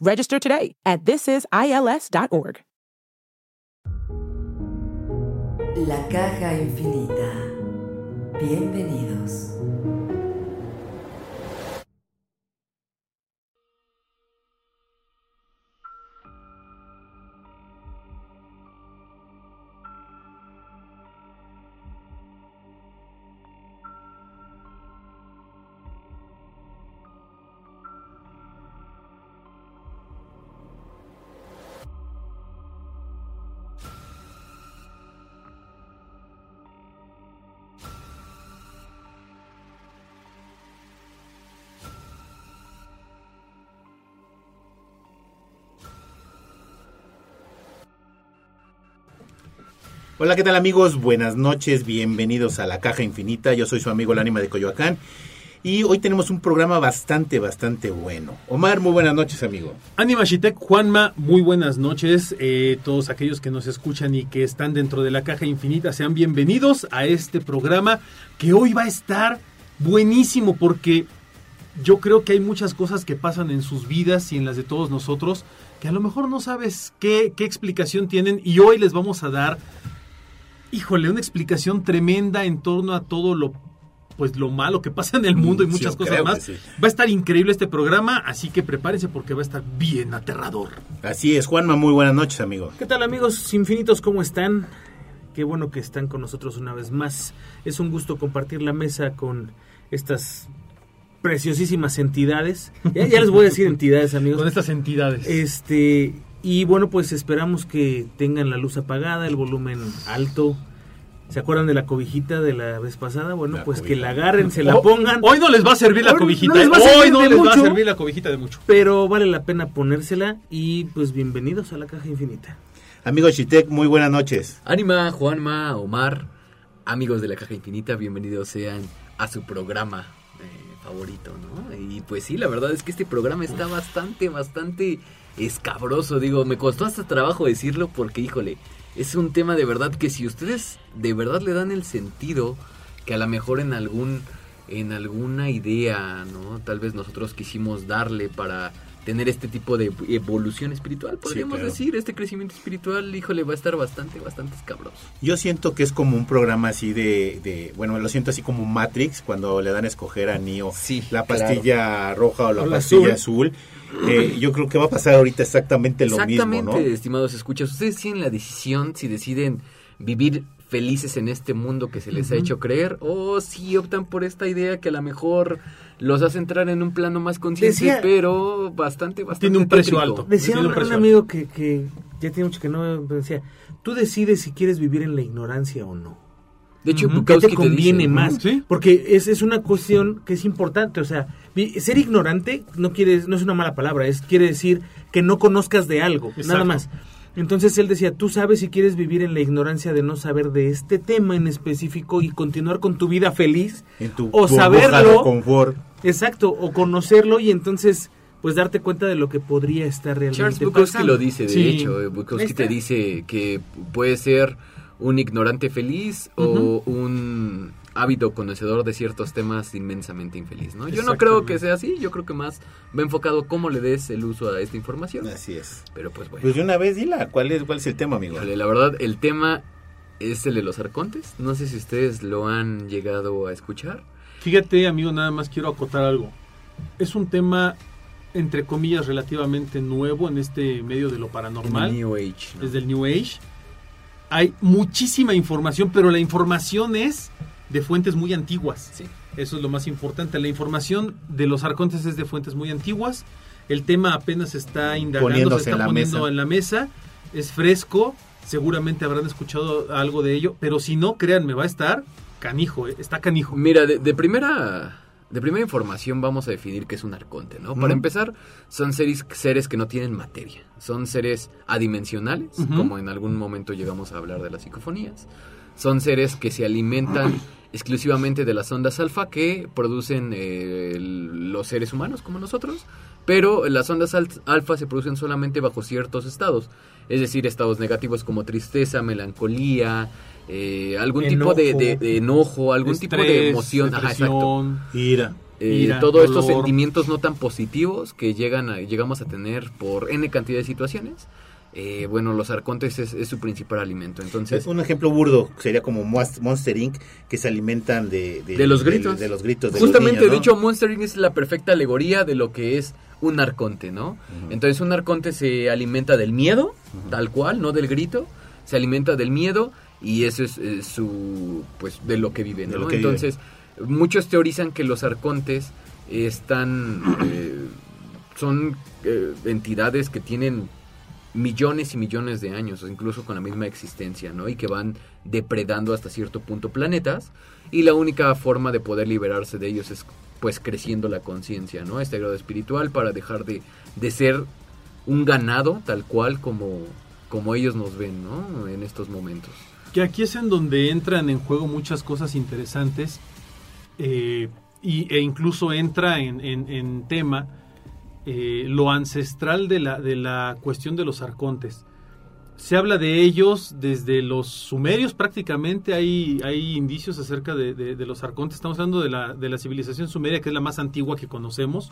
Register today at thisisils.org. La caja infinita. Bienvenidos. Hola, ¿qué tal amigos? Buenas noches, bienvenidos a La Caja Infinita. Yo soy su amigo el ánima de Coyoacán. Y hoy tenemos un programa bastante, bastante bueno. Omar, muy buenas noches, amigo. Anima Shitek, Juanma, muy buenas noches. Eh, todos aquellos que nos escuchan y que están dentro de la caja infinita, sean bienvenidos a este programa que hoy va a estar buenísimo porque yo creo que hay muchas cosas que pasan en sus vidas y en las de todos nosotros que a lo mejor no sabes qué explicación tienen y hoy les vamos a dar, híjole, una explicación tremenda en torno a todo lo pues lo malo que pasa en el mundo y muchas sí, cosas más. sí. Va a estar increíble este programa, así que prepárense porque va a estar bien aterrador. Así es, Juanma, muy buenas noches, amigo. ¿Qué tal amigos infinitos? ¿Cómo están? Qué bueno que están con nosotros una vez más. Es un gusto compartir la mesa con estas preciosísimas entidades. Ya, ya les voy a decir entidades, amigos. Con estas entidades. Este, y bueno, pues esperamos que tengan la luz apagada, el volumen alto. ¿Se acuerdan de la cobijita de la vez pasada? Bueno, La pues que la agarren, se la Oh, pongan. Hoy no les va a servir la Hoy no cobijita. les va a Hoy no les va a mucho. servir la cobijita de mucho. Pero vale la pena ponérsela y pues bienvenidos a la caja infinita. Amigo Chitek, muy buenas noches. Anima, Juanma, Omar, amigos de la Caja Infinita, bienvenidos sean a su programa eh, favorito, ¿no? Y pues sí, la verdad es que este programa está bastante, bastante escabroso, digo, me costó hasta trabajo decirlo porque, híjole, es un tema de verdad que si ustedes de verdad le dan el sentido que a lo mejor en algún en alguna idea, ¿no? Tal vez nosotros quisimos darle para tener este tipo de evolución espiritual, podríamos claro. decir, este crecimiento espiritual, híjole, va a estar bastante, bastante escabroso. Yo siento que es como un programa así de, de- bueno, lo siento así como Matrix, cuando le dan a escoger a Neo Sí, la claro. pastilla roja o la O la pastilla azul. Eh, yo creo que va a pasar ahorita exactamente lo Exactamente, mismo, ¿no? estimados escuchas. Ustedes tienen la decisión si deciden vivir felices en este mundo que se les ha hecho creer o si optan por esta idea que a lo mejor los hace entrar en un plano más consciente, pero bastante, bastante Tiene un precio tétrico. alto. Decía un, un precio un amigo que, que ya tiene mucho que no me decía, tú decides si quieres vivir en la ignorancia o no. De hecho, Ujú. ¿Qué Bukowski te conviene dice, más? Sí. Porque es, es una cuestión que es importante. O sea, ser ignorante no quiere, no es una mala palabra, es quiere decir que no conozcas de algo, Exacto. nada más. Entonces él decía, tú sabes si quieres vivir en la ignorancia de no saber de este tema en específico y continuar con tu vida feliz, En tu o saberlo, de confort. exacto, o conocerlo y entonces pues darte cuenta de lo que podría estar realmente Charles Bukowski pasando. lo dice, de Sí. hecho. eh, Bukowski te dice que puede ser un ignorante feliz o un ávido conocedor de ciertos temas inmensamente infeliz, ¿no? Yo no creo que sea así, yo creo que más va enfocado cómo le des el uso a esta información. Así es. Pero pues bueno. Pues de una vez, dila, ¿cuál es, cuál es el tema, amigo? Híjole, la verdad, el tema es el de los arcontes. No sé si ustedes lo han llegado a escuchar. Fíjate, amigo, nada más quiero acotar algo. Es un tema entre comillas, relativamente nuevo en este medio de lo paranormal. New Age. ¿no? desde el New Age. Hay muchísima información, pero la información es de fuentes muy antiguas. Sí. Eso es lo más importante. La información de los arcontes es de fuentes muy antiguas. El tema apenas está indagando, Poniéndose se está poniendo mesa. en la mesa. Es fresco. Seguramente habrán escuchado algo de ello. Pero si no, créanme, va a estar canijo. eh, Está canijo. Mira, de, de primera de primera información vamos a definir qué es un arconte, ¿no? Para empezar, son seres, seres que no tienen materia. Son seres adimensionales, como en algún momento llegamos a hablar de las psicofonías. Son seres que se alimentan exclusivamente de las ondas alfa que producen eh, los seres humanos como nosotros, pero las ondas al- alfa se producen solamente bajo ciertos estados, es decir, estados negativos como tristeza, melancolía, eh, algún tipo de, de- de enojo, algún tipo de emoción, Ajá, exacto. Ira. Eh, ira, todos estos sentimientos no tan positivos que llegan a- llegamos a tener por n cantidad de situaciones. Eh, bueno, los arcontes es, es su principal alimento. Entonces, un ejemplo burdo sería como Monst- Monster Inc. que se alimentan de, de los gritos. De, los gritos Justamente, los niños, de hecho, Monster Inc. es la perfecta alegoría de lo que es un arconte, ¿no? Entonces, un arconte se alimenta del miedo, tal cual, no del grito. Se alimenta del miedo y eso es, su, pues, de lo que vive, ¿no? que. Entonces, muchos teorizan que los arcontes están, eh, son eh, entidades que tienen millones y millones de años, incluso con la misma existencia, ¿no? Y que van depredando hasta cierto punto planetas, y la única forma de poder liberarse de ellos es pues creciendo la conciencia, ¿no? Este grado espiritual para dejar de, de ser un ganado tal cual como, como ellos nos ven, ¿no? En estos momentos. Que aquí es en donde entran en juego muchas cosas interesantes eh, y, e incluso entra en, en- en tema eh, lo ancestral de la, de la cuestión de los arcontes. Se habla de ellos desde los sumerios prácticamente, hay, hay indicios acerca de, de- de los arcontes, estamos hablando de la, de la civilización sumeria, que es la más antigua que conocemos.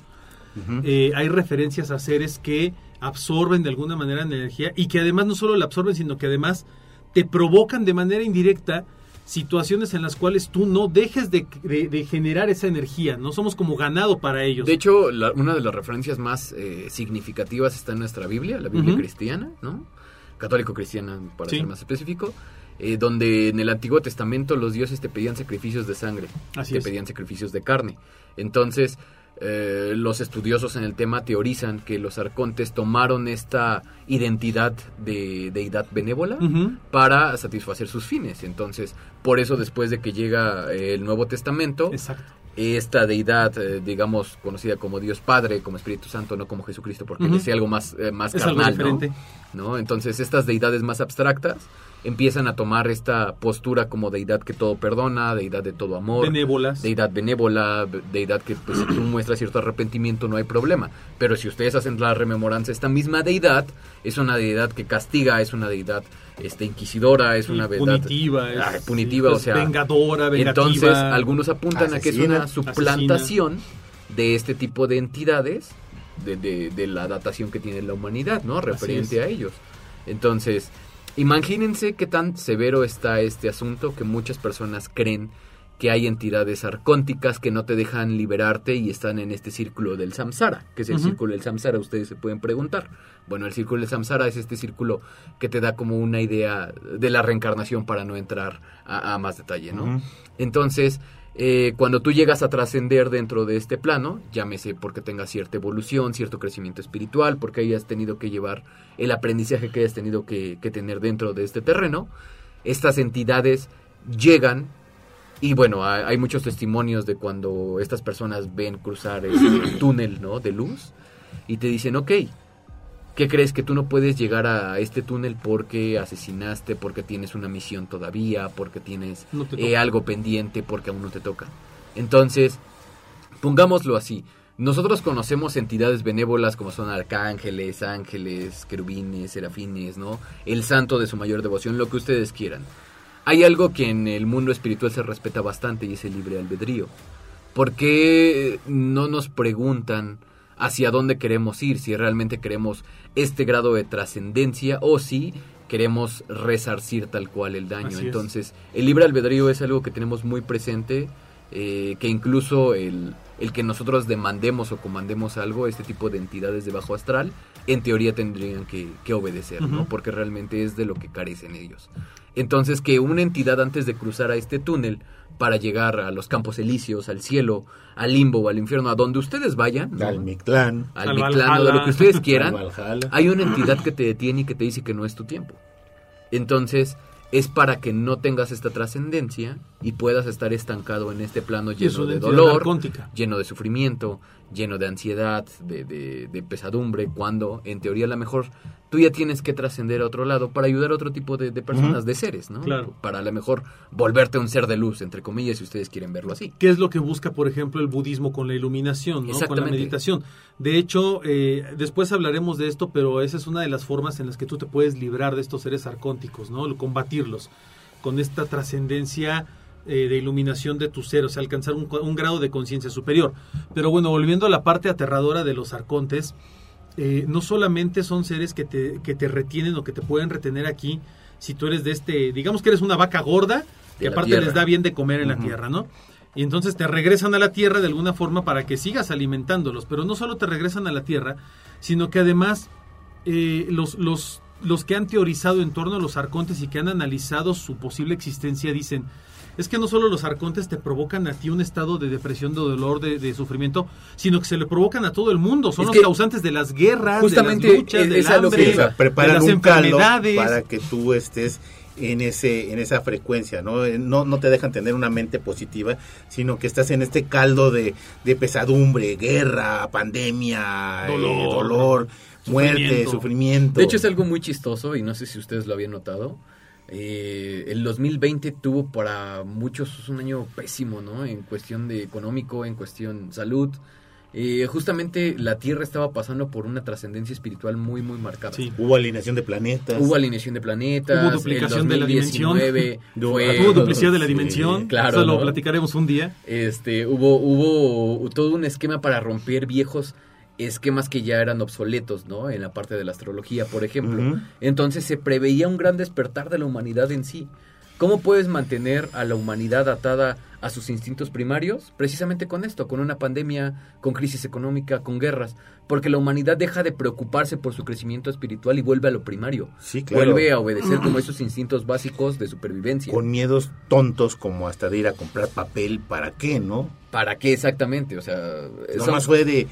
Eh, hay referencias a seres que absorben de alguna manera energía y que además no solo la absorben, sino que además te provocan de manera indirecta situaciones en las cuales tú no dejes de, de- de generar esa energía. No somos como ganado para ellos. De hecho, la- una de las referencias más eh, significativas está en nuestra Biblia, la Biblia cristiana, ¿no? Católico-cristiana, para Sí. ser más específico, eh, donde en el Antiguo Testamento los dioses te pedían sacrificios de sangre, Así te es. pedían sacrificios de carne. Entonces, eh, los estudiosos en el tema teorizan que los arcontes tomaron esta identidad de deidad benévola para satisfacer sus fines. Entonces, por eso después de que llega eh, el Nuevo Testamento, Exacto. esta deidad, eh, digamos, conocida como Dios Padre, como Espíritu Santo, no como Jesucristo, porque Ujú. es algo más, más Es algo carnal, ¿no? diferente. ¿no? Entonces, estas deidades más abstractas empiezan a tomar esta postura como deidad que todo perdona, deidad de todo amor, Benévolas. deidad benévola, be- deidad que pues, si tú muestras cierto arrepentimiento no hay problema. Pero si ustedes hacen la rememoranza, esta misma deidad es una deidad que castiga, es una deidad este, inquisidora, es Y una deidad punitiva, es, Ay, punitiva, o sea, vengadora, vengativa. entonces, algunos apuntan a que es una suplantación de este tipo de entidades de, de- de la datación que tiene la humanidad, ¿no? Referente a ellos. Entonces, imagínense qué tan severo está este asunto que muchas personas creen que hay entidades arcónticas que no te dejan liberarte y están en este círculo del samsara. ¿Qué es el círculo del samsara? Ustedes se pueden preguntar. Bueno, el círculo del samsara es este círculo que te da como una idea de la reencarnación para no entrar a, a más detalle, ¿no? Entonces, eh, cuando tú llegas a trascender dentro de este plano, llámese porque tengas cierta evolución, cierto crecimiento espiritual, porque hayas tenido que llevar el aprendizaje que hayas tenido que, que tener dentro de este terreno, estas entidades llegan y bueno, hay, hay muchos testimonios de cuando estas personas ven cruzar ese túnel ¿no? de luz y te dicen, ok, ¿qué crees que tú no puedes llegar a este túnel porque asesinaste, porque tienes una misión todavía, porque tienes No eh, algo pendiente, porque aún no te toca? Entonces, pongámoslo así. Nosotros conocemos entidades benévolas como son arcángeles, ángeles, querubines, serafines, ¿no? El santo de su mayor devoción, lo que ustedes quieran. Hay algo que en el mundo espiritual se respeta bastante y es el libre albedrío. ¿Por qué no nos preguntan hacia dónde queremos ir? Si realmente queremos este grado de trascendencia o si queremos resarcir tal cual el daño. Así es. Entonces, el libre albedrío es algo que tenemos muy presente eh, que incluso el, el que nosotros demandemos o comandemos algo, este tipo de entidades de bajo astral, en teoría tendrían que, que obedecer, ¿no? Porque realmente es de lo que carecen ellos. Entonces, que una entidad antes de cruzar a este túnel para llegar a los campos elíseos, al cielo, al limbo o al infierno, a donde ustedes vayan, ¿no? Al Mictlán. al Al Mictlán o de lo que ustedes al quieran, hay una entidad que te detiene y que te dice que no es tu tiempo. Entonces, es para que no tengas esta trascendencia y puedas estar estancado en este plano lleno de dolor, lleno de sufrimiento, lleno de ansiedad, de, de- de pesadumbre, cuando en teoría a lo mejor tú ya tienes que trascender a otro lado para ayudar a otro tipo de, personas, de seres, ¿no? Claro. Para a lo mejor volverte un ser de luz, entre comillas, si ustedes quieren verlo así. ¿Qué es lo que busca, por ejemplo, el budismo con la iluminación, ¿no? con la meditación? De hecho, eh, después hablaremos de esto, pero esa es una de las formas en las que tú te puedes librar de estos seres arcónticos, ¿no? Combatirlos con esta trascendencia eh, de iluminación de tu ser, o sea, alcanzar un, un grado de conciencia superior. Pero bueno, volviendo a la parte aterradora de los arcontes, eh, no solamente son seres que te, que te retienen o que te pueden retener aquí, si tú eres de este, digamos que eres una vaca gorda, que aparte tierra. les da bien de comer en la tierra, ¿no? Y entonces te regresan a la tierra de alguna forma para que sigas alimentándolos, pero no solo te regresan a la tierra, sino que además eh, los, los, los que han teorizado en torno a los arcontes y que han analizado su posible existencia dicen, es que no solo los arcontes te provocan a ti un estado de depresión, de dolor, de, de sufrimiento, sino que se le provocan a todo el mundo. Son Es los que causantes de las guerras, justamente de las luchas, es- del que hambre, Sí, o sea, de preparan las un caldo enfermedades. para que tú estés en ese en esa frecuencia, ¿no? Eh, No, no te dejan tener una mente positiva, sino que estás en este caldo de, de pesadumbre, guerra, pandemia, eh, Dolor, muerte, sufrimiento. sufrimiento. De hecho, es algo muy chistoso y no sé si ustedes lo habían notado. Eh, el 2020 tuvo para muchos un año pésimo, ¿no? En cuestión de económico, en cuestión salud. Eh, justamente la Tierra estaba pasando por una trascendencia espiritual muy, muy marcada. Sí. Hubo alineación de planetas. Hubo alineación de planetas. Hubo duplicación el de la 2019 dimensión. fue- Hubo duplicidad de la Sí, dimensión, claro, eso lo platicaremos un día. Este, hubo, hubo todo un esquema para romper viejos esquemas que ya eran obsoletos, ¿no? En la parte de la astrología, por ejemplo. Entonces se preveía un gran despertar de la humanidad en sí. ¿Cómo puedes mantener a la humanidad atada a sus instintos primarios? Precisamente con esto, con una pandemia, con crisis económica, con guerras. Porque la humanidad deja de preocuparse por su crecimiento espiritual y vuelve a lo primario. Sí, claro. Vuelve a obedecer como esos instintos básicos de supervivencia. Con miedos tontos como hasta de ir a comprar papel, ¿para qué, no? ¿Para qué exactamente? O sea, son- Nomás fue de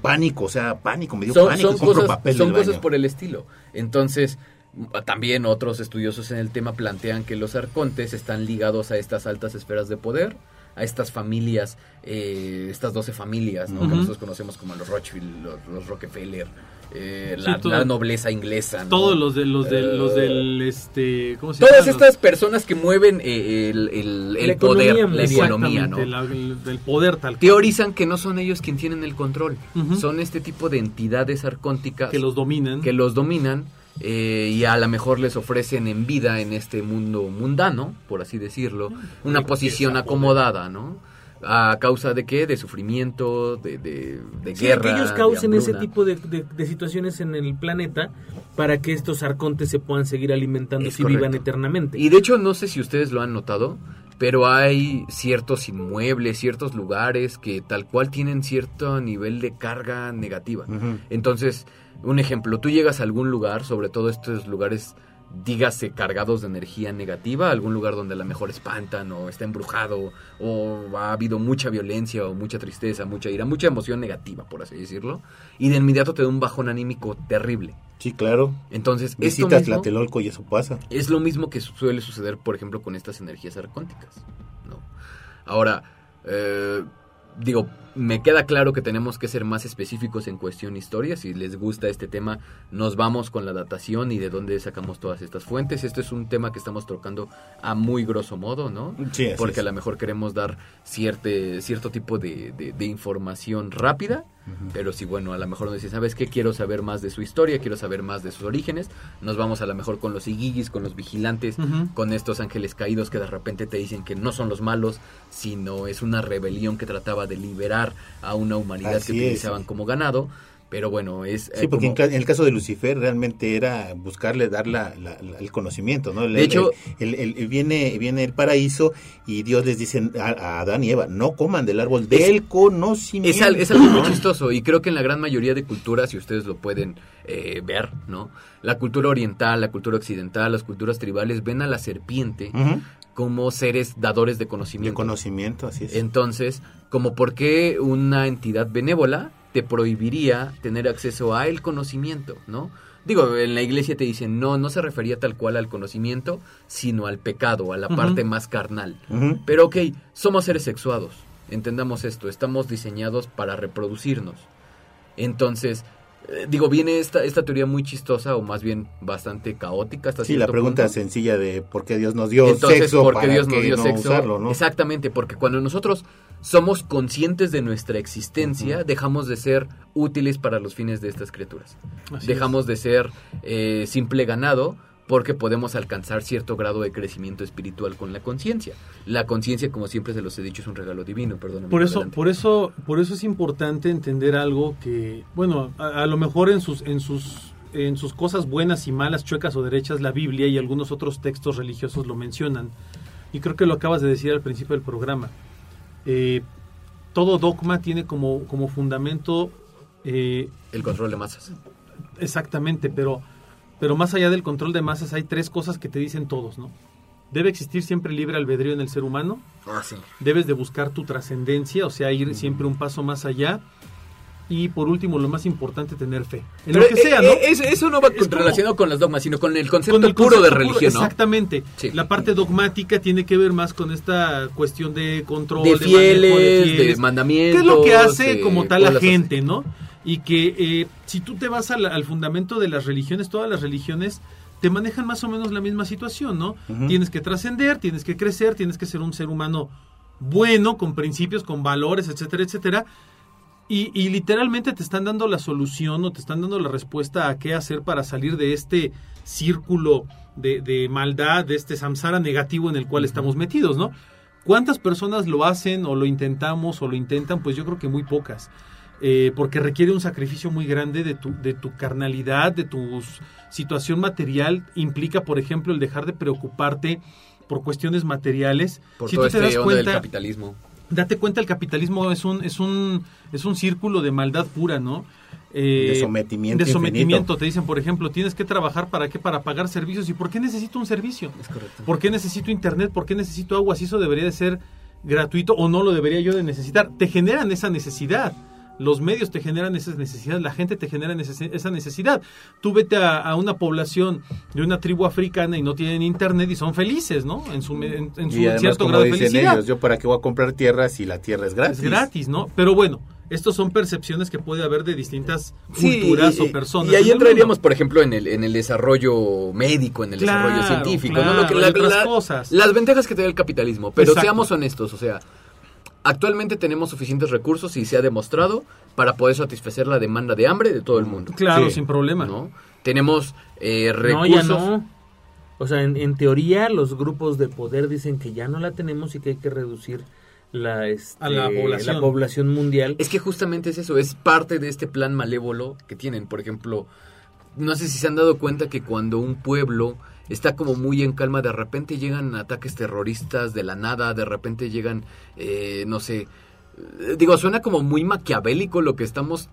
pánico, o sea, pánico, me dio son, pánico, son compro cosas, papel son del cosas por el estilo. Entonces, también otros estudiosos en el tema plantean que los arcontes están ligados a estas altas esferas de poder, a estas familias, eh, estas 12 familias, ¿no? que nosotros conocemos como los Rothschild, los, los Rockefeller, eh, Sí, la, todo- la nobleza inglesa. ¿no? Todos los de los de Eh, los del este ¿cómo se Todas estas personas que mueven eh, el, el- el La poder, economía, la economía, ¿no? La- el- poder tal cual. Teorizan que no son ellos quien tienen el control, son este tipo de entidades arcónticas que los dominan. que los dominan eh, y a lo mejor les ofrecen en vida en este mundo mundano, por así decirlo, una posición acomodada, ¿no? ¿A causa de qué? De sufrimiento, de, de, de Sí, guerra. que ellos de causen ese hambruna. tipo de, de- de situaciones en el planeta para que estos arcontes se puedan seguir alimentando y vivan eternamente. Y de hecho, no sé si ustedes lo han notado, pero hay ciertos inmuebles, ciertos lugares que tal cual tienen cierto nivel de carga negativa. Entonces, un ejemplo, tú llegas a algún lugar, sobre todo estos lugares, dígase, cargados de energía negativa, algún lugar donde a lo mejor espantan o está embrujado o ha habido mucha violencia o mucha tristeza, mucha ira, mucha emoción negativa, por así decirlo, y de inmediato te da un bajón anímico terrible. Sí, claro. Entonces, esto Visitas Tlatelolco y eso pasa. es lo mismo que su- suele suceder, por ejemplo, con estas energías arcónticas. ¿no? Ahora, eh, digo, me queda claro que tenemos que ser más específicos en cuestión historia. Si les gusta este tema, nos vamos con la datación y de dónde sacamos todas estas fuentes. Esto es un tema que estamos tocando a muy grosso modo, ¿no? Sí, Porque es. a lo mejor queremos dar cierte, cierto tipo de, de- de información rápida, pero si bueno, a lo mejor nos dice, ¿sabes qué? Quiero saber más de su historia, quiero saber más de sus orígenes, nos vamos a lo mejor con los igigis, con los vigilantes, con estos ángeles caídos que de repente te dicen que no son los malos, sino es una rebelión que trataba de liberar a una humanidad Así que es. utilizaban como ganado. Pero bueno, es... eh, Sí, porque en, como- ca- en el caso de Lucifer realmente era buscarle dar la, la- la- el conocimiento, ¿no? El- De hecho- el- el- el- viene, viene el paraíso y Dios les dice a, a Adán y Eva, no coman del árbol del conocimiento. Es, al- es algo muy chistoso y creo que en la gran mayoría de culturas, si ustedes lo pueden eh, ver, ¿no? La cultura oriental, la cultura occidental, las culturas tribales ven a la serpiente como seres dadores de De conocimiento. conocimiento, así es. Entonces, como por qué una entidad benévola te prohibiría tener acceso a el conocimiento, ¿no? Digo, en la iglesia te dicen, no, no se refería tal cual al conocimiento, sino al pecado, a la parte más carnal. Pero ok, somos seres sexuados, entendamos esto, estamos diseñados para reproducirnos. Entonces, eh, digo, viene esta, esta teoría muy chistosa, o más bien bastante caótica. Hasta Sí, la pregunta punto. sencilla de por qué Dios nos dio Entonces, sexo ¿por qué para Dios nos que dio no sexo? usarlo, ¿no? Exactamente, porque cuando nosotros somos conscientes de nuestra existencia, dejamos de ser útiles para los fines de estas criaturas. Así dejamos de ser eh, simple ganado porque podemos alcanzar cierto grado de crecimiento espiritual con la conciencia. La conciencia, como siempre se los he dicho, es un regalo divino, perdóname. Por eso, adelante. por eso, por eso es importante entender algo que, bueno, a, a lo mejor en sus, en sus, en sus cosas buenas y malas, chuecas o derechas, la Biblia y algunos otros textos religiosos lo mencionan. Y creo que lo acabas de decir al principio del programa. Eh, todo dogma tiene como, como fundamento eh, El control de masas. Exactamente, pero, pero más allá del control de masas hay tres cosas que te dicen todos, ¿no? Debe existir siempre libre albedrío en el ser humano, Ah, sí. debes de buscar tu trascendencia, o sea, ir siempre un paso más allá, y por último, lo más importante, tener fe. En lo que eh, sea, ¿no? eh, eso, eso no va Es relacionado con las dogmas, sino con el concepto Con el puro de puro, religión, ¿no? Exactamente. Sí. La parte dogmática tiene que ver más con esta cuestión de control, De manejo, fieles, de, mandamientos. ¿Qué es lo que hace de como tal la gente, no? Y que eh, si tú te vas al, al fundamento de las religiones, todas las religiones te manejan más o menos la misma situación, ¿no? Tienes que trascender, tienes que crecer, tienes que ser un ser humano bueno, con principios, con valores, etcétera, etcétera. Y, y literalmente te están dando la solución o te están dando la respuesta a qué hacer para salir de este círculo de, de maldad, de este samsara negativo en el cual estamos metidos, ¿no? ¿Cuántas personas lo hacen o lo intentamos o lo intentan? Pues yo creo que muy pocas. Eh, porque requiere un sacrificio muy grande de tu, de tu carnalidad, de tu situación material. Implica, por ejemplo, el dejar de preocuparte por cuestiones materiales. Por si todo tú te este das del cuenta, capitalismo. date cuenta, el capitalismo es un, es un, es un círculo de maldad pura, ¿no? Eh, De sometimiento De sometimiento. infinito. Te dicen, por ejemplo, tienes que trabajar para qué? Para pagar servicios. ¿Y por qué necesito un servicio? Es correcto. ¿Por qué necesito internet? ¿Por qué necesito agua? Si eso debería de ser gratuito o no lo debería yo de necesitar. Te generan esa necesidad. Los medios te generan esas necesidades, la gente te genera neces- esa necesidad. Tú vete a, a una población de una tribu africana y no tienen internet y son felices, ¿no? En su, me- en, en su Y además, cierto como grado de felicidad. ellos, yo para qué voy a comprar tierra si la tierra es gratis. Es gratis, ¿no? Pero bueno, estos son percepciones que puede haber de distintas Sí, culturas y- o personas. Y ahí en entraríamos, por ejemplo, en el, en el desarrollo médico, en el Claro, desarrollo científico, ¿no? Lo que, y otras cosas. Las ventajas que te da el capitalismo. Pero Exacto. seamos honestos, o sea, actualmente tenemos suficientes recursos y se ha demostrado para poder satisfacer la demanda de hambre de todo el mundo. Claro, Sí. sin problema. ¿no? Tenemos eh, No, recursos. ya no. O sea, en, en teoría los grupos de poder dicen que ya no la tenemos y que hay que reducir la, este, A la población. la población mundial. Es que justamente es eso, es parte de este plan malévolo que tienen. Por ejemplo, no sé si se han dado cuenta que cuando un pueblo está como muy en calma, de repente llegan ataques terroristas de la nada, de repente llegan, eh, no sé, eh, digo, suena como muy maquiavélico lo que estamos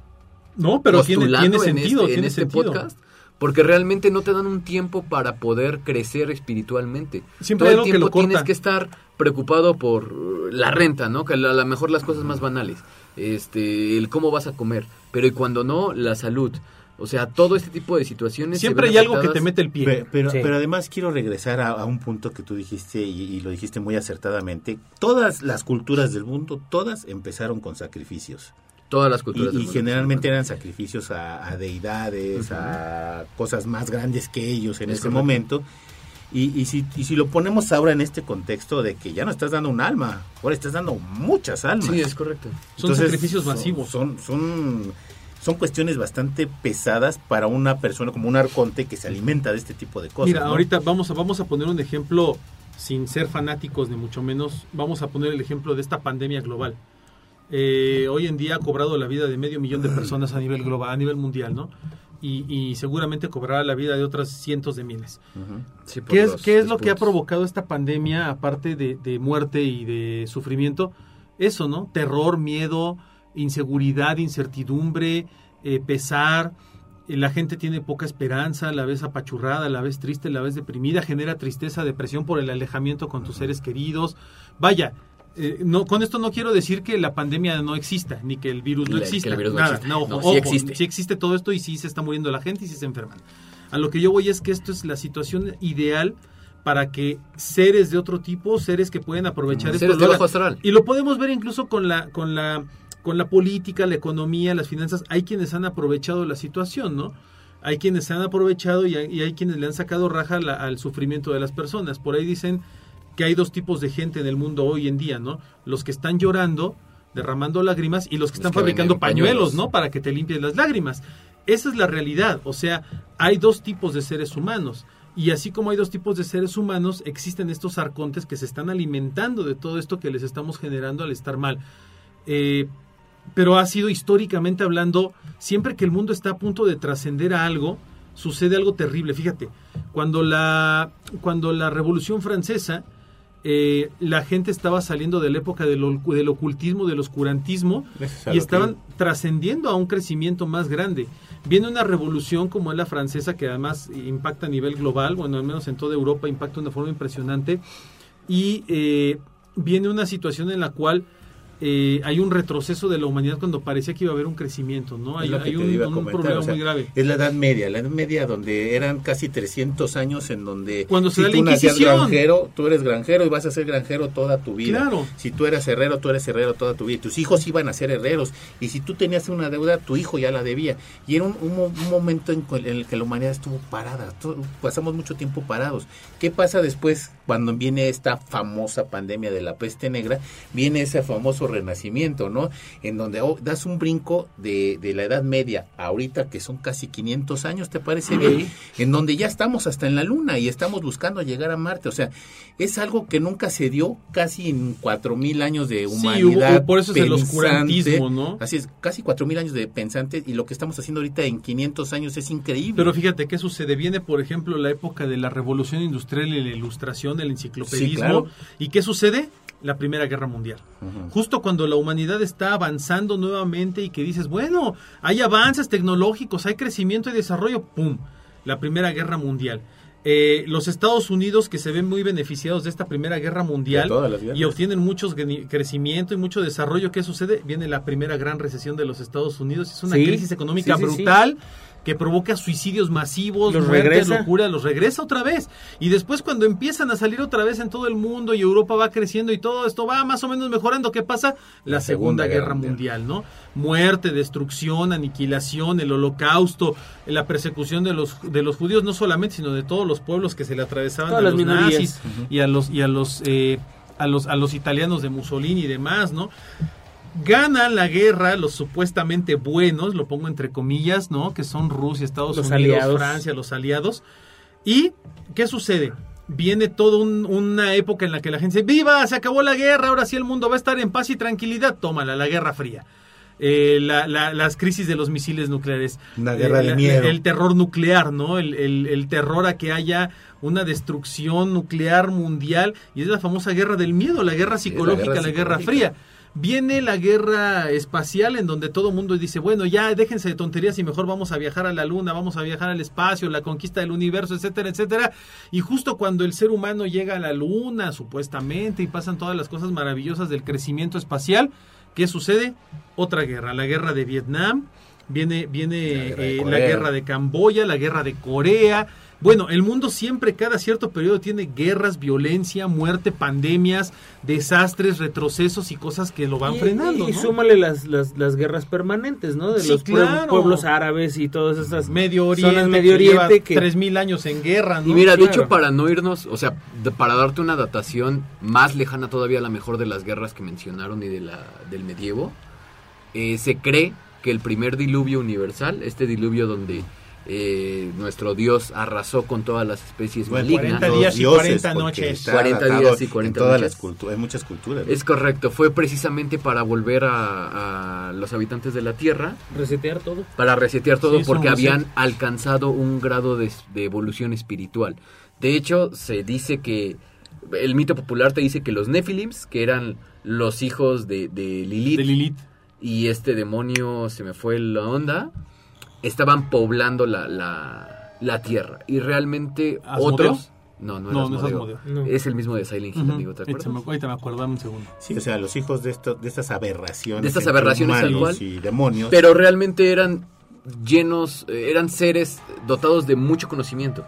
No, pero tiene, postulando tiene en sentido, este, en tiene este sentido. podcast. Porque realmente no te dan un tiempo para poder crecer espiritualmente. Siempre Todo el que tiempo corta. tienes que estar preocupado por uh, la renta, ¿no? Que a lo mejor las cosas más banales. Este, el cómo vas a comer. Pero y cuando no, la salud. O sea, todo este tipo de situaciones. Siempre hay algo que te mete el pie. Pe- Pero, Sí. pero además quiero regresar a, a un punto que tú dijiste y, y lo dijiste muy acertadamente. Todas las culturas del mundo, todas empezaron con sacrificios. Todas las Y, culturas. del y mundo. generalmente eran sacrificios a, a deidades, a cosas más grandes que ellos en Es ese correcto. momento. Y, y si, y si lo ponemos ahora en este contexto de que ya no estás dando un alma, ahora estás dando muchas almas. Sí, es correcto. Son sacrificios masivos. Son, son, son cuestiones bastante pesadas para una persona como un arconte que se alimenta de este tipo de cosas. Mira, ¿no? ahorita vamos a, vamos a poner un ejemplo sin ser fanáticos ni mucho menos. Vamos a poner el ejemplo de esta pandemia global. eh, hoy en día ha cobrado la vida de medio millón de personas a nivel global, a nivel mundial, ¿no? Y, y seguramente cobrará la vida de otras cientos de miles. Sí, ¿Qué es, qué es lo que ha provocado esta pandemia, aparte de, de muerte y de sufrimiento? Eso, ¿no? Terror, miedo, inseguridad, incertidumbre, eh, pesar. eh, La gente tiene poca esperanza, la ves apachurrada, la ves triste, la ves deprimida, genera tristeza, depresión por el alejamiento con tus seres queridos. Vaya, eh, no, con esto no quiero decir que la pandemia no exista, ni que el virus no exista. virus no nada, existe. no, ojo, No, sí ojo, existe. sí existe todo esto y sí se está muriendo la gente y sí se enferman. A lo que yo voy es que esto es la situación ideal para que seres de otro tipo, seres que pueden aprovechar esto, lo. Y lo podemos ver incluso con la, con la, con la política, la economía, las finanzas. Hay quienes han aprovechado la situación, ¿no? Hay quienes se han aprovechado y hay, y hay quienes le han sacado raja la- al sufrimiento de las personas. Por ahí dicen que hay dos tipos de gente en el mundo hoy en día, ¿no? Los que están llorando, derramando lágrimas, y los que están que fabricando pañuelos. ¿no? Para que te limpies las lágrimas. Esa es la realidad. O sea, hay dos tipos de seres humanos. Y así como hay dos tipos de seres humanos, existen estos arcontes que se están alimentando de todo esto que les estamos generando al estar mal. Eh, pero ha sido históricamente hablando, siempre que el mundo está a punto de trascender a algo, sucede algo terrible. Fíjate, cuando la, cuando la Revolución Francesa, eh, la gente estaba saliendo de la época del, ocultismo, del oscurantismo, y estaban que- trascendiendo a un crecimiento más grande. Viene una revolución como es la francesa, que además impacta a nivel global, bueno, al menos en toda Europa impacta de una forma impresionante, y eh, viene una situación en la cual eh, hay un retroceso de la humanidad cuando parecía que iba a haber un crecimiento, ¿no? Hay, un, problema o sea, muy grave. Es la Edad Media, la Edad Media donde eran casi 300 años en donde Cuando se si da la tú nacías granjero, tú eres granjero y vas a ser granjero toda tu vida. Claro. Si tú eras herrero, tú eres herrero toda tu vida. Y tus hijos iban a ser herreros. Y si tú tenías una deuda, tu hijo ya la debía. Y era un, un mo- un momento en, el que la humanidad estuvo parada. Todo- pasamos mucho tiempo parados. ¿Qué pasa después cuando viene esta famosa pandemia de la peste negra? Viene ese famoso renacimiento, ¿no? En donde oh, das un brinco de, de la Edad Media ahorita, que son casi 500 años, ¿te parece bien? En donde ya estamos hasta en la Luna y estamos buscando llegar a Marte. O sea, es algo que nunca se dio casi en 4000 años de Sí, humanidad. hubo- por eso es el oscurantismo, ¿no? Así es, casi 4000 años de pensante y lo que estamos haciendo ahorita en 500 años es increíble. Pero fíjate qué sucede. Viene, por ejemplo, la época de la revolución industrial y la ilustración, el enciclopedismo. Sí, claro. ¿Y qué sucede? La Primera Guerra Mundial. Justo cuando la humanidad está avanzando nuevamente y que dices, bueno, hay avances tecnológicos, hay crecimiento y desarrollo, ¡pum! La Primera Guerra Mundial. Eh, los Estados Unidos que se ven muy beneficiados de esta Primera Guerra Mundial y obtienen mucho crecimiento y mucho desarrollo, ¿qué sucede? Viene la primera gran recesión de los Estados Unidos, es una Sí, crisis económica sí, sí, sí. brutal que provoca suicidios masivos, Los regresa. locura, los regresa otra vez. Y después cuando empiezan a salir otra vez en todo el mundo y Europa va creciendo y todo esto va más o menos mejorando, ¿qué pasa? La, La Segunda, Segunda Guerra, Guerra Mundial, ¿no? Muerte, destrucción, aniquilación, el holocausto, la persecución de los, de los judíos, no solamente, sino de todos los pueblos que se le atravesaban Todas a los nazis y a los, y a los, eh, a los, a los italianos de Mussolini y demás, ¿no? Ganan la guerra los supuestamente buenos, lo pongo entre comillas, ¿no? Que son Rusia, Estados Los Unidos, aliados. Francia, los aliados. ¿Y qué sucede? Viene toda un- una época en la que la gente dice, viva, se acabó la guerra, ahora sí el mundo va a estar en paz y tranquilidad. Tómala, la Guerra Fría. Eh, la- la- las crisis de los misiles nucleares. Una guerra Eh, de la- miedo. El terror nuclear, ¿no? El, el- el terror a que haya una destrucción nuclear mundial. Y es la famosa guerra del miedo, la guerra psicológica, la guerra, psicológica. fría. Viene la guerra espacial en donde todo el mundo dice, bueno, ya déjense de tonterías y mejor vamos a viajar a la luna, vamos a viajar al espacio, la conquista del universo, etcétera, etcétera. Y justo cuando el ser humano llega a la luna, supuestamente, y pasan todas las cosas maravillosas del crecimiento espacial, ¿qué sucede? Otra guerra, la guerra de Vietnam, viene, viene La guerra de eh, la guerra de Camboya, la guerra de Corea. Bueno, el mundo siempre, cada cierto periodo, tiene guerras, violencia, muerte, pandemias, desastres, retrocesos y cosas que lo van Y- frenando. Y, y ¿no? súmale las, las, las guerras permanentes, ¿no? De Sí, los pueblos- claro. pueblos árabes y todas esas Medio Oriente, zonas Medio Oriente que 3000 años en guerra, ¿no? Y mira, de hecho, para no irnos, o sea, de- para darte una datación más lejana todavía a la mejor de las guerras que mencionaron y de la, del medievo, eh, se cree que el primer diluvio universal, este diluvio donde eh, nuestro Dios arrasó con todas las especies Bueno, malignas. 40 días y dioses, 40 porque noches. está 40 datado días y 40 en todas noches. las culturas, hay muchas culturas. ¿no? Es correcto, fue precisamente para volver a, a los habitantes de la Tierra, Resetear todo. para resetear todo, Sí, porque habían alcanzado un grado de, de evolución espiritual. De hecho, se dice que el mito popular te dice que los Nephilims, que eran los hijos de, de Lilith, De Lilith. y este demonio se me fue la onda, estaban poblando la, la, la tierra. Y realmente ¿Asmodeo? otros... No, no, No, es no es Asmodeo. Asmodeo. No. Es el mismo de Silent Hill, Ujú. amigo, ¿te acuerdas? me- Ahorita me acuerdo, dame un segundo. Sí, o sea, los hijos de, esto, de estas aberraciones. De estas aberraciones tal cual. Y demonios. Pero realmente eran llenos, eh, eran seres dotados de mucho conocimiento,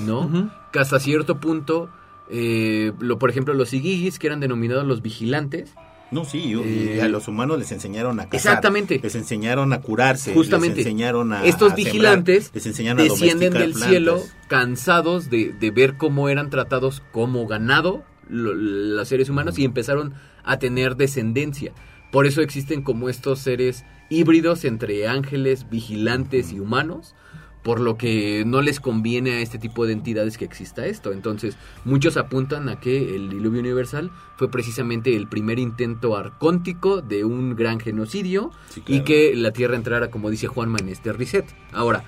¿no? Ujú. Que hasta cierto punto, eh, lo, por ejemplo, los Igigis, que eran denominados los vigilantes, No, sí, y Eh, a los humanos les enseñaron a cazar. Exactamente. Les enseñaron a curarse. Justamente. Les enseñaron a. estos a sembrar, vigilantes les enseñaron a descienden del cielo cansados de, de ver cómo eran tratados como ganado lo- los seres humanos y empezaron a tener descendencia. Por eso existen como estos seres híbridos entre ángeles, vigilantes y humanos, por lo que no les conviene a este tipo de entidades que exista esto. Entonces, muchos apuntan a que el diluvio universal fue precisamente el primer intento arcóntico de un gran genocidio Sí, y que la Tierra entrara, como dice Juanma, en este reset. Ahora,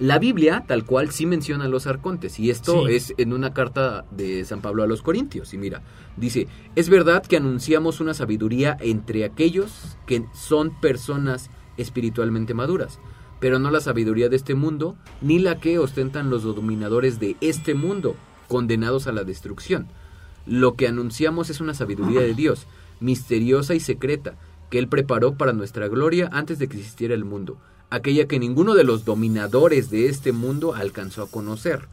la Biblia, tal cual, sí menciona a los arcontes, y esto Sí. es en una carta de San Pablo a los Corintios. Y mira, dice, es verdad que anunciamos una sabiduría entre aquellos que son personas espiritualmente maduras, pero no la sabiduría de este mundo, ni la que ostentan los dominadores de este mundo, condenados a la destrucción. Lo que anunciamos es una sabiduría de Dios, misteriosa y secreta, que Él preparó para nuestra gloria antes de que existiera el mundo, aquella que ninguno de los dominadores de este mundo alcanzó a conocer,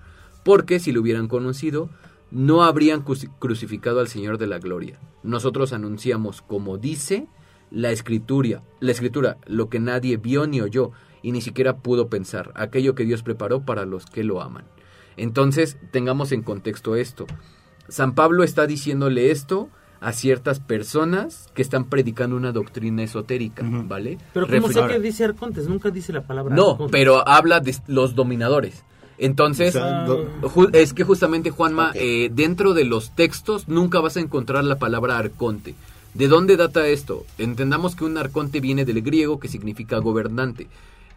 porque si lo hubieran conocido, no habrían cruci- crucificado al Señor de la gloria. Nosotros anunciamos, como dice la escritura, la escritura, lo que nadie vio ni oyó y ni siquiera pudo pensar, aquello que Dios preparó para los que lo aman. Entonces, tengamos en contexto esto. San Pablo está diciéndole esto a ciertas personas que están predicando una doctrina esotérica. ¿vale? Pero ¿cómo Refri- sé que dice Arcontes? Nunca dice la palabra No, Arcontes. pero habla de los dominadores. Entonces, Es que justamente, Juanma, eh, dentro de los textos nunca vas a encontrar la palabra arconte. ¿De dónde data esto? Entendamos que un arconte viene del griego que significa gobernante.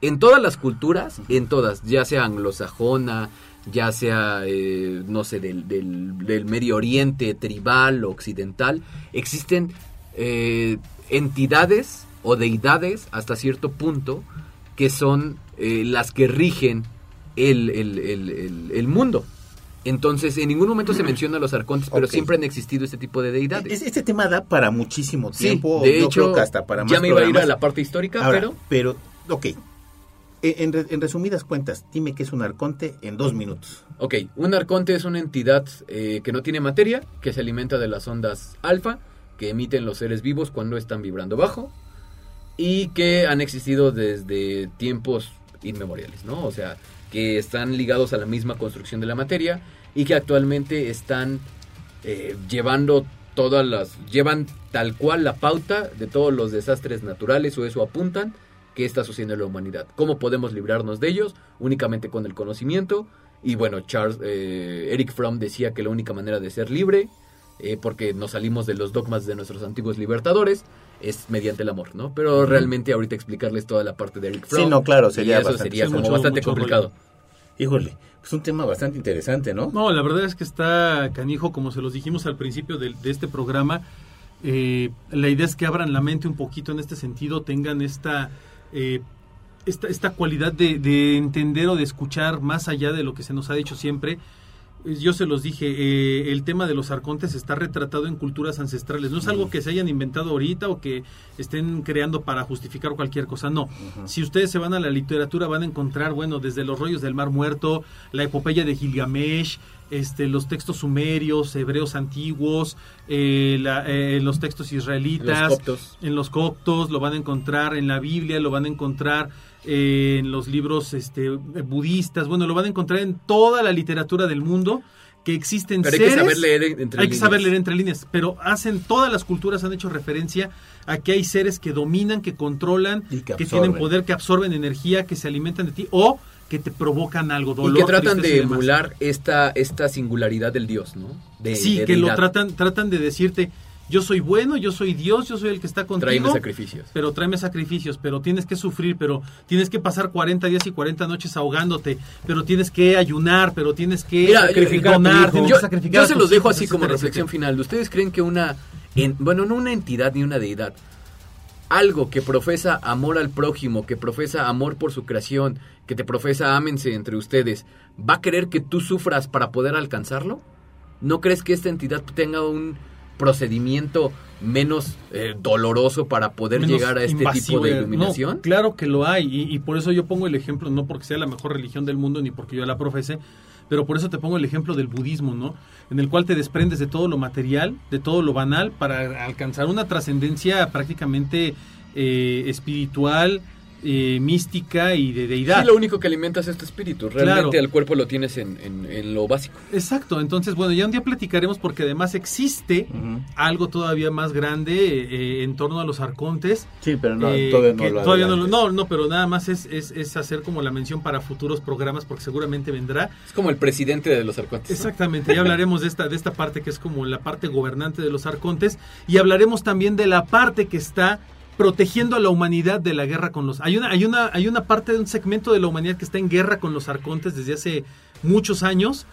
En todas las culturas, en todas, ya sea anglosajona, ya sea, eh, no sé, del, del- del Medio Oriente, tribal o occidental, existen eh, entidades o deidades hasta cierto punto que son eh, las que rigen el- el- el mundo. Entonces, en ningún momento se menciona a los arcontes, pero siempre han existido este tipo de deidades. Es- Este tema da para muchísimo Sí, tiempo. de yo hecho, creo que hasta para más ya me iba a ir a la parte histórica, Ahora, pero... pero, ok. E- en resumidas cuentas, dime qué es un arconte en dos minutos. Ok, un arconte es una entidad eh, que no tiene materia, que se alimenta de las ondas alfa, que emiten los seres vivos cuando están vibrando bajo, y que han existido desde tiempos inmemoriales, ¿no? O sea, que están ligados a la misma construcción de la materia y que actualmente están eh, llevando todas las... llevan tal cual la pauta de todos los desastres naturales o eso apuntan que está sucediendo en la humanidad. ¿Cómo podemos librarnos de ellos? Únicamente con el conocimiento. Y bueno, Charles, eh, Eric Fromm decía que la única manera de ser libre, eh, porque nos salimos de los dogmas de nuestros antiguos libertadores, es mediante el amor, ¿no? Pero realmente ahorita explicarles toda la parte de Eric Fromm. Sí, no, claro, sería eso bastante- sería como mucho- bastante mucho complicado. Híjole, es un tema bastante interesante, ¿no? No, la verdad es que está canijo, como se los dijimos al principio de, de este programa. eh, la idea es que abran la mente un poquito en este sentido, tengan esta, eh, esta, esta cualidad de, de entender o de escuchar más allá de lo que se nos ha dicho siempre. Eh, Yo se los dije, eh, el tema de los arcontes está retratado en culturas ancestrales. No es algo que se hayan inventado ahorita o que estén creando para justificar cualquier cosa. No. Si ustedes se van a la literatura van a encontrar, bueno, desde los rollos del Mar Muerto, la epopeya de Gilgamesh, este, los textos sumerios, hebreos antiguos, eh, la- eh, los textos israelitas, Los coptos. en los coptos, lo van a encontrar en la Biblia, lo van a encontrar eh, en los libros este, budistas, bueno, lo van a encontrar en toda la literatura del mundo que existen Pero hay que saber leer entre hay que saber líneas. leer entre líneas, pero hacen todas las culturas han hecho referencia a que hay seres que dominan, que controlan, Y que que tienen poder, que absorben energía, que se alimentan de ti o que te provocan algo, dolor. y que tratan de emular esta, esta singularidad del Dios, ¿no? De, Sí, de que lo tratan, tratan de decirte, yo soy bueno, yo soy Dios, yo soy el que está contigo. Tráeme sacrificios. Pero tráeme sacrificios, pero tienes que sufrir, pero tienes que pasar 40 días y 40 noches ahogándote, pero tienes que ayunar, pero tienes que Mira, sacrificar yo- donar, tienes yo, que sacrificar yo a se los dejo así como reflexión final. ¿Ustedes creen que una, en- bueno, no una entidad ni una deidad, algo que profesa amor al prójimo, que profesa amor por su creación, que te profesa ámense entre ustedes, ¿va a querer que tú sufras para poder alcanzarlo? ¿No crees que esta entidad tenga un procedimiento menos eh, doloroso para poder menos llegar a este invasivo, tipo de eh, iluminación? no, claro que lo hay, y, y por eso yo pongo el ejemplo, no porque sea la mejor religión del mundo, ni porque yo la profese, pero por eso te pongo el ejemplo del budismo, ¿no? En el cual te desprendes de todo lo material, de todo lo banal, para alcanzar una trascendencia prácticamente eh, espiritual, eh, mística y de deidad. Sí, lo único que alimentas es tu espíritu. Realmente Claro. el cuerpo lo tienes en, en- en lo básico. Exacto, entonces bueno, ya un día platicaremos porque además existe algo todavía más grande eh, en torno a los arcontes. Sí, pero no, eh, todavía no que lo todavía no, no, no, pero nada más es, es, es hacer como la mención para futuros programas porque seguramente vendrá. Es como el presidente de los arcontes. ¿no? Exactamente, ya hablaremos de esta, de esta parte que es como la parte gobernante de los arcontes y hablaremos también de la parte que está protegiendo a la humanidad de la guerra con los hay una hay una hay una parte de un segmento de la humanidad que está en guerra con los arcontes desde hace muchos años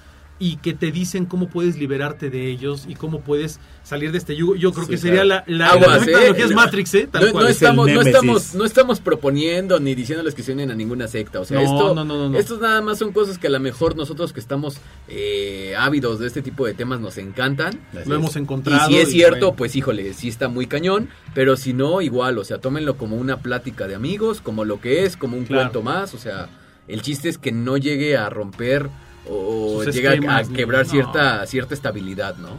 y que te dicen cómo puedes liberarte de ellos y cómo puedes salir de este yugo. Yo creo Sí, que sería claro. la, la, Aguas, la ¿eh? tecnología es Matrix, ¿eh? Tal No, cual. no es el estamos, no, estamos, no estamos proponiendo ni diciéndoles que se unen a ninguna secta. O sea, No, esto, no, no, no, no. estos nada más son cosas que a lo mejor nosotros que estamos eh, ávidos de este tipo de temas nos encantan. Así Lo es. hemos Y encontrado. si es y cierto, bueno. pues híjole, sí está muy cañón, pero si no, igual, o sea, tómenlo como una plática de amigos, como lo que es, como un Claro. cuento más, o sea, el chiste es que no llegue a romper o Sus llegue a- quebrar no. cierta, cierta estabilidad, ¿no?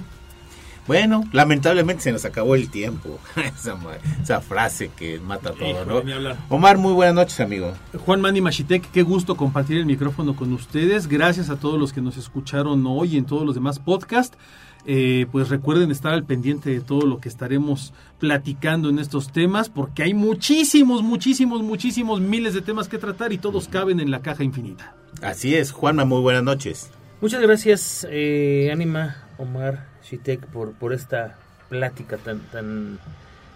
Bueno, lamentablemente se nos acabó el tiempo. esa, frase que mata todo, Híjole, ¿no? Omar, muy buenas noches, amigo. Juan Mani Machitek, qué gusto compartir el micrófono con ustedes. Gracias a todos los que nos escucharon hoy y en todos los demás podcasts. Eh, pues recuerden estar al pendiente de todo lo que estaremos platicando en estos temas, porque hay muchísimos, muchísimos, muchísimos miles de temas que tratar y todos caben en la caja infinita. Así es, Juanma, muy buenas noches. Muchas gracias, eh, Anima, Omar, Shitek, por, por esta plática tan, tan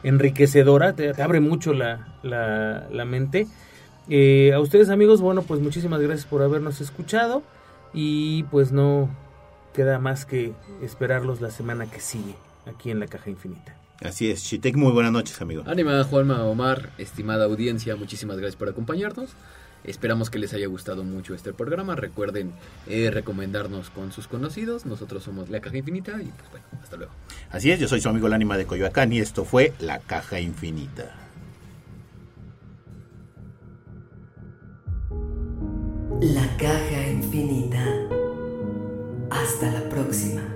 enriquecedora. Te, te abre mucho la, la, la mente. Eh, a ustedes, amigos, bueno, pues muchísimas gracias por habernos escuchado. Y pues no queda más que esperarlos la semana que sigue aquí en la Caja Infinita. Así es, Chitek, muy buenas noches, amigo. Ánima, Juanma, Omar, estimada audiencia, muchísimas gracias por acompañarnos. Esperamos que les haya gustado mucho este programa. Recuerden eh, recomendarnos con sus conocidos. Nosotros somos La Caja Infinita y pues bueno, hasta luego. Así es, yo soy su amigo el ánima de Coyoacán y esto fue La Caja Infinita. La caja infinita. Hasta la próxima.